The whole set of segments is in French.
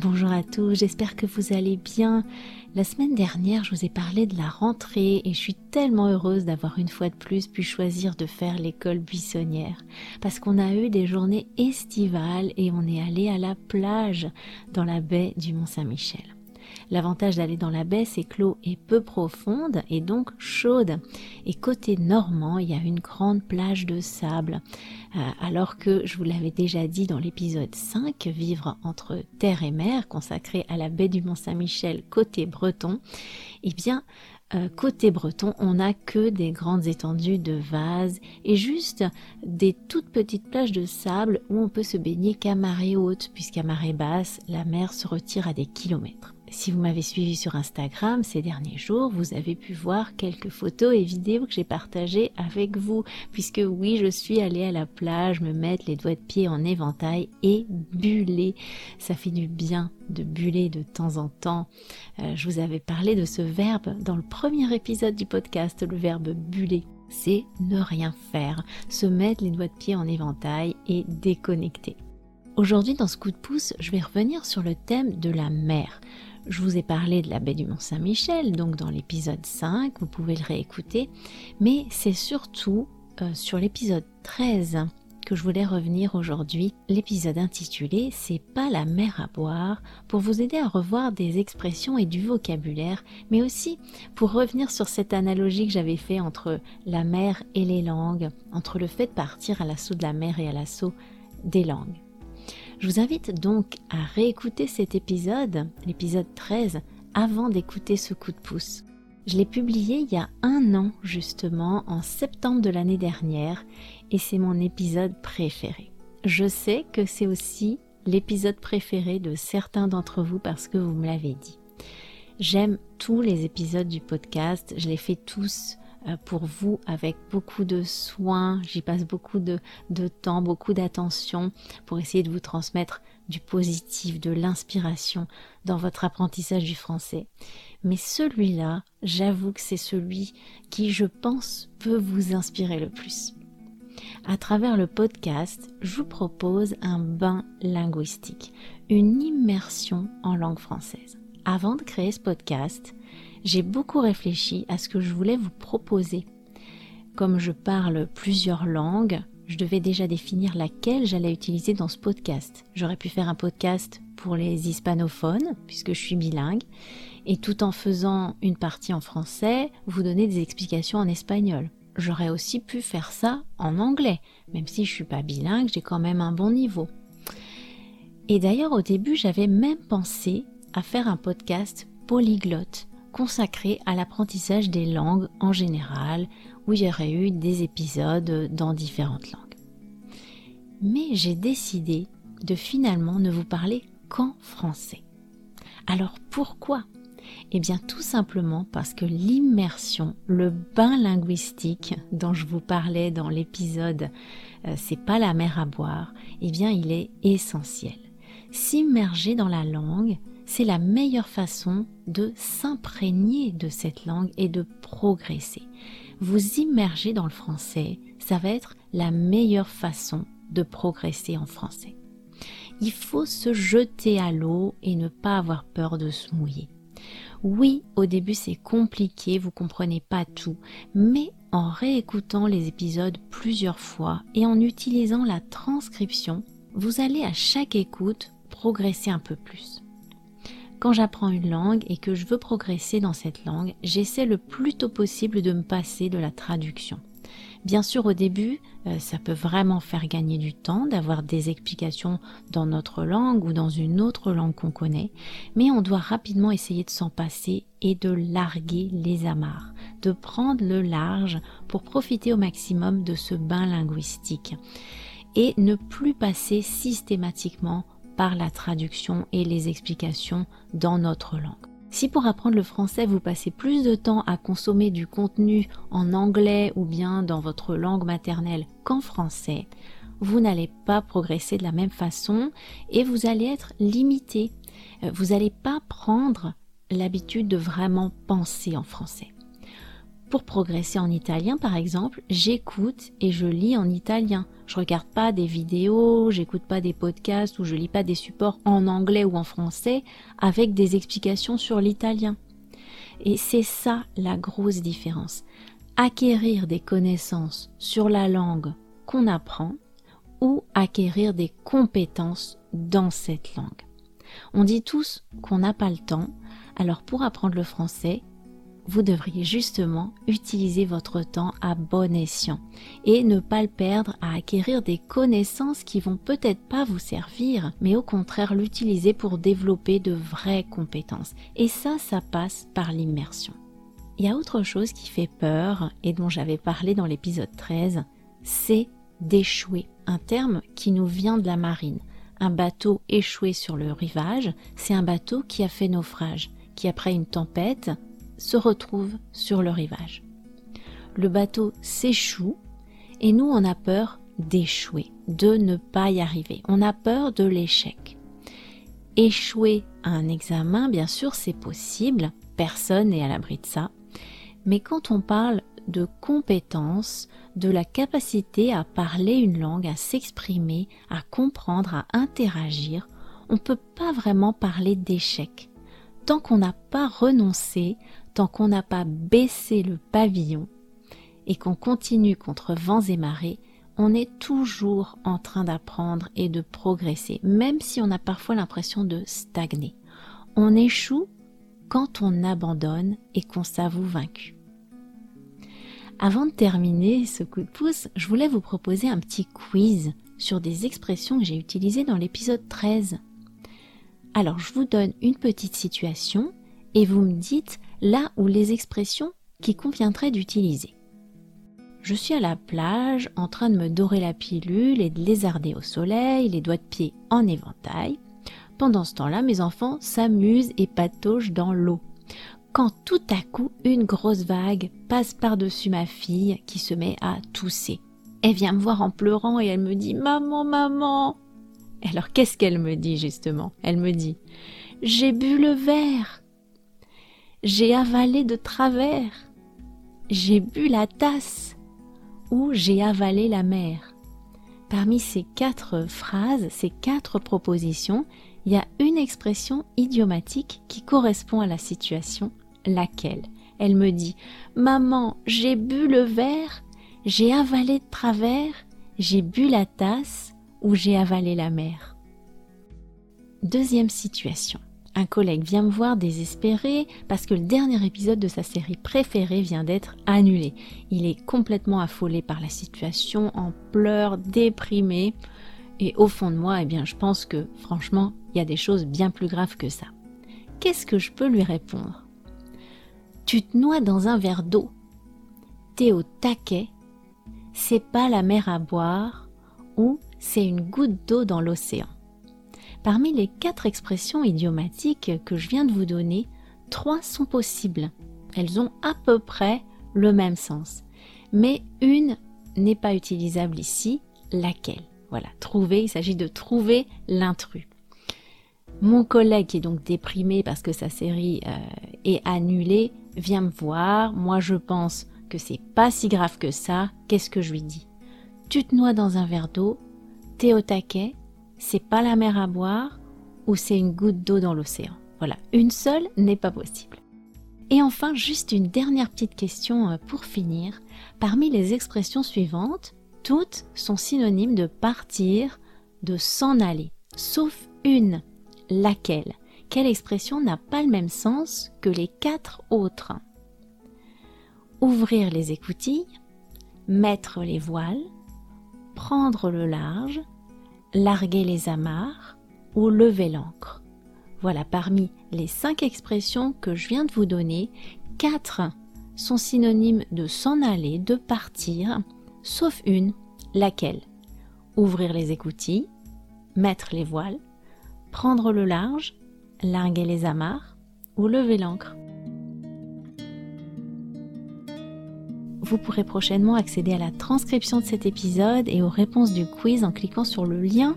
Bonjour à tous, j'espère que vous allez bien. La semaine dernière, je vous ai parlé de la rentrée et je suis tellement heureuse d'avoir une fois de plus pu choisir de faire l'école buissonnière parce qu'on a eu des journées estivales et on est allé à la plage dans la baie du Mont-Saint-Michel. L'avantage d'aller dans la baie, c'est que l'eau est peu profonde et donc chaude. Et côté normand, il y a une grande plage de sable. Euh, alors que, je vous l'avais déjà dit dans l'épisode 5, vivre entre terre et mer, consacré à la baie du Mont-Saint-Michel côté breton, eh bien, euh, côté breton, on n'a que des grandes étendues de vases et juste des toutes petites plages de sable où on peut se baigner qu'à marée haute, puisqu'à marée basse, la mer se retire à des kilomètres. Si vous m'avez suivi sur Instagram ces derniers jours, vous avez pu voir quelques photos et vidéos que j'ai partagées avec vous, puisque oui, je suis allée à la plage me mettre les doigts de pied en éventail et buller. Ça fait du bien de buller de temps en temps. Euh, je vous avais parlé de ce verbe dans le premier épisode du podcast, le verbe buller c'est ne rien faire, se mettre les doigts de pied en éventail et déconnecter. Aujourd'hui, dans ce coup de pouce, je vais revenir sur le thème de la mer. Je vous ai parlé de la baie du Mont-Saint-Michel, donc dans l'épisode 5, vous pouvez le réécouter, mais c'est surtout euh, sur l'épisode 13 que je voulais revenir aujourd'hui. L'épisode intitulé C'est pas la mer à boire pour vous aider à revoir des expressions et du vocabulaire, mais aussi pour revenir sur cette analogie que j'avais fait entre la mer et les langues, entre le fait de partir à l'assaut de la mer et à l'assaut des langues. Je vous invite donc à réécouter cet épisode, l'épisode 13, avant d'écouter ce coup de pouce. Je l'ai publié il y a un an justement, en septembre de l'année dernière, et c'est mon épisode préféré. Je sais que c'est aussi l'épisode préféré de certains d'entre vous parce que vous me l'avez dit. J'aime tous les épisodes du podcast, je les fais tous pour vous avec beaucoup de soin. J'y passe beaucoup de, temps, beaucoup d'attention pour essayer de vous transmettre du positif, de l'inspiration dans votre apprentissage du français. Mais celui-là, j'avoue que c'est celui qui, je pense, peut vous inspirer le plus. À travers le podcast, je vous propose un bain linguistique, une immersion en langue française. Avant de créer ce podcast, j'ai beaucoup réfléchi à ce que je voulais vous proposer. Comme je parle plusieurs langues, je devais déjà définir laquelle j'allais utiliser dans ce podcast. J'aurais pu faire un podcast pour les hispanophones, puisque je suis bilingue, et tout en faisant une partie en français, vous donner des explications en espagnol. J'aurais aussi pu faire ça en anglais, même si je suis pas bilingue, j'ai quand même un bon niveau. Et d'ailleurs, au début, j'avais même pensé à faire un podcast polyglotte, consacré à l'apprentissage des langues en général, où il y aurait eu des épisodes dans différentes langues. Mais j'ai décidé de finalement ne vous parler qu'en français. Alors pourquoi? Eh bien tout simplement parce que l'immersion, le bain linguistique dont je vous parlais dans l'épisode euh, C'est pas la mer à boire, eh bien il est essentiel. S'immerger dans la langue, c'est la meilleure façon de s'imprégner de cette langue et de progresser. Vous immerger dans le français, ça va être la meilleure façon de progresser en français. Il faut se jeter à l'eau et ne pas avoir peur de se mouiller. Oui, au début c'est compliqué, vous comprenez pas tout, mais en réécoutant les épisodes plusieurs fois et en utilisant la transcription, vous allez à chaque écoute progresser un peu plus. Quand j'apprends une langue et que je veux progresser dans cette langue, j'essaie le plus tôt possible de me passer de la traduction. Bien sûr, au début, euh, ça peut vraiment faire gagner du temps d'avoir des explications dans notre langue ou dans une autre langue qu'on connaît, mais on doit rapidement essayer de s'en passer et de larguer les amarres, de prendre le large pour profiter au maximum de ce bain linguistique et ne plus passer systématiquement par la traduction et les explications dans notre langue. Si pour apprendre le français vous passez plus de temps à consommer du contenu en anglais ou bien dans votre langue maternelle qu'en français, vous n'allez pas progresser de la même façon et vous allez être limité. Euh, vous n'allez pas prendre l'habitude de vraiment penser en français. Pour progresser en italien, par exemple, j'écoute et je lis en italien. Je regarde pas des vidéos, j'écoute pas des podcasts ou je lis pas des supports en anglais ou en français avec des explications sur l'italien. Et c'est ça la grosse différence. Acquérir des connaissances sur la langue qu'on apprend ou acquérir des compétences dans cette langue. On dit tous qu'on n'a pas le temps, alors pour apprendre le français, vous devriez justement utiliser votre temps à bon escient et ne pas le perdre à acquérir des connaissances qui vont peut-être pas vous servir, mais au contraire l'utiliser pour développer de vraies compétences. Et ça, ça passe par l'immersion. Il y a autre chose qui fait peur et dont j'avais parlé dans l'épisode 13, c'est d'échouer, un terme qui nous vient de la marine. Un bateau échoué sur le rivage, c'est un bateau qui a fait naufrage, qui après une tempête se retrouve sur le rivage. Le bateau s'échoue et nous on a peur d'échouer, de ne pas y arriver. On a peur de l'échec. Échouer à un examen, bien sûr, c'est possible, personne n'est à l'abri de ça. Mais quand on parle de compétences, de la capacité à parler une langue, à s'exprimer, à comprendre, à interagir, on ne peut pas vraiment parler d'échec. Tant qu'on n'a pas renoncé qu'on n'a pas baissé le pavillon et qu'on continue contre vents et marées, on est toujours en train d'apprendre et de progresser, même si on a parfois l'impression de stagner. On échoue quand on abandonne et qu'on s'avoue vaincu. Avant de terminer ce coup de pouce, je voulais vous proposer un petit quiz sur des expressions que j'ai utilisées dans l'épisode 13. Alors je vous donne une petite situation et vous me dites là où les expressions qui conviendraient d'utiliser. Je suis à la plage en train de me dorer la pilule et de lézarder au soleil, les doigts de pied en éventail. Pendant ce temps-là, mes enfants s'amusent et pataugent dans l'eau. Quand tout à coup, une grosse vague passe par-dessus ma fille qui se met à tousser. Elle vient me voir en pleurant et elle me dit Maman, maman Alors qu'est-ce qu'elle me dit justement? Elle me dit J'ai bu le verre j'ai avalé de travers, j'ai bu la tasse ou j'ai avalé la mer. Parmi ces quatre phrases, ces quatre propositions, il y a une expression idiomatique qui correspond à la situation, laquelle? Elle me dit Maman, j'ai bu le verre, j'ai avalé de travers, j'ai bu la tasse ou j'ai avalé la mer. Deuxième situation. Un collègue vient me voir désespéré parce que le dernier épisode de sa série préférée vient d'être annulé. Il est complètement affolé par la situation, en pleurs, déprimé. Et au fond de moi, eh bien, je pense que franchement, il y a des choses bien plus graves que ça. Qu'est-ce que je peux lui répondre? Tu te noies dans un verre d'eau. T'es au taquet. C'est pas la mer à boire ou c'est une goutte d'eau dans l'océan. Parmi les quatre expressions idiomatiques que je viens de vous donner, trois sont possibles. Elles ont à peu près le même sens. Mais une n'est pas utilisable ici, laquelle? Voilà, trouver, il s'agit de trouver l'intrus. Mon collègue qui est donc déprimé parce que sa série euh, est annulée vient me voir. Moi je pense que c'est pas si grave que ça. Qu'est-ce que je lui dis? Tu te noies dans un verre d'eau, t'es au taquet, c'est pas la mer à boire ou c'est une goutte d'eau dans l'océan. Voilà, une seule n'est pas possible. Et enfin, juste une dernière petite question euh, pour finir. Parmi les expressions suivantes, toutes sont synonymes de partir, de s'en aller, sauf une. Laquelle? Quelle expression n'a pas le même sens que les quatre autres? Ouvrir les écoutilles, mettre les voiles, prendre le large, larguer les amarres ou lever l'ancre. Voilà, parmi les cinq expressions que je viens de vous donner, quatre sont synonymes de s'en aller, de partir, sauf une, laquelle? Ouvrir les écoutilles, mettre les voiles, prendre le large, larguer les amarres ou lever l'ancre. Vous pourrez prochainement accéder à la transcription de cet épisode et aux réponses du quiz en cliquant sur le lien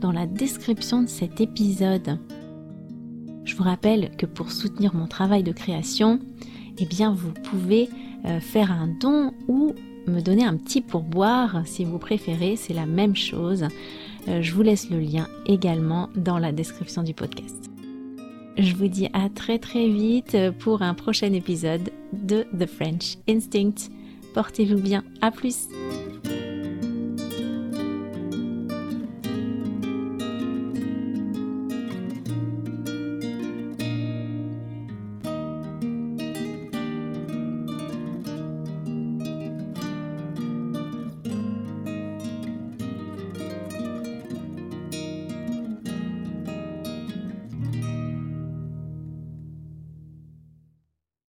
dans la description de cet épisode. Je vous rappelle que pour soutenir mon travail de création, eh bien vous pouvez euh, faire un don ou me donner un petit pourboire si vous préférez, c'est la même chose. Euh, je vous laisse le lien également dans la description du podcast. Je vous dis à très très vite pour un prochain épisode de The French Instinct. Portez-vous bien, à plus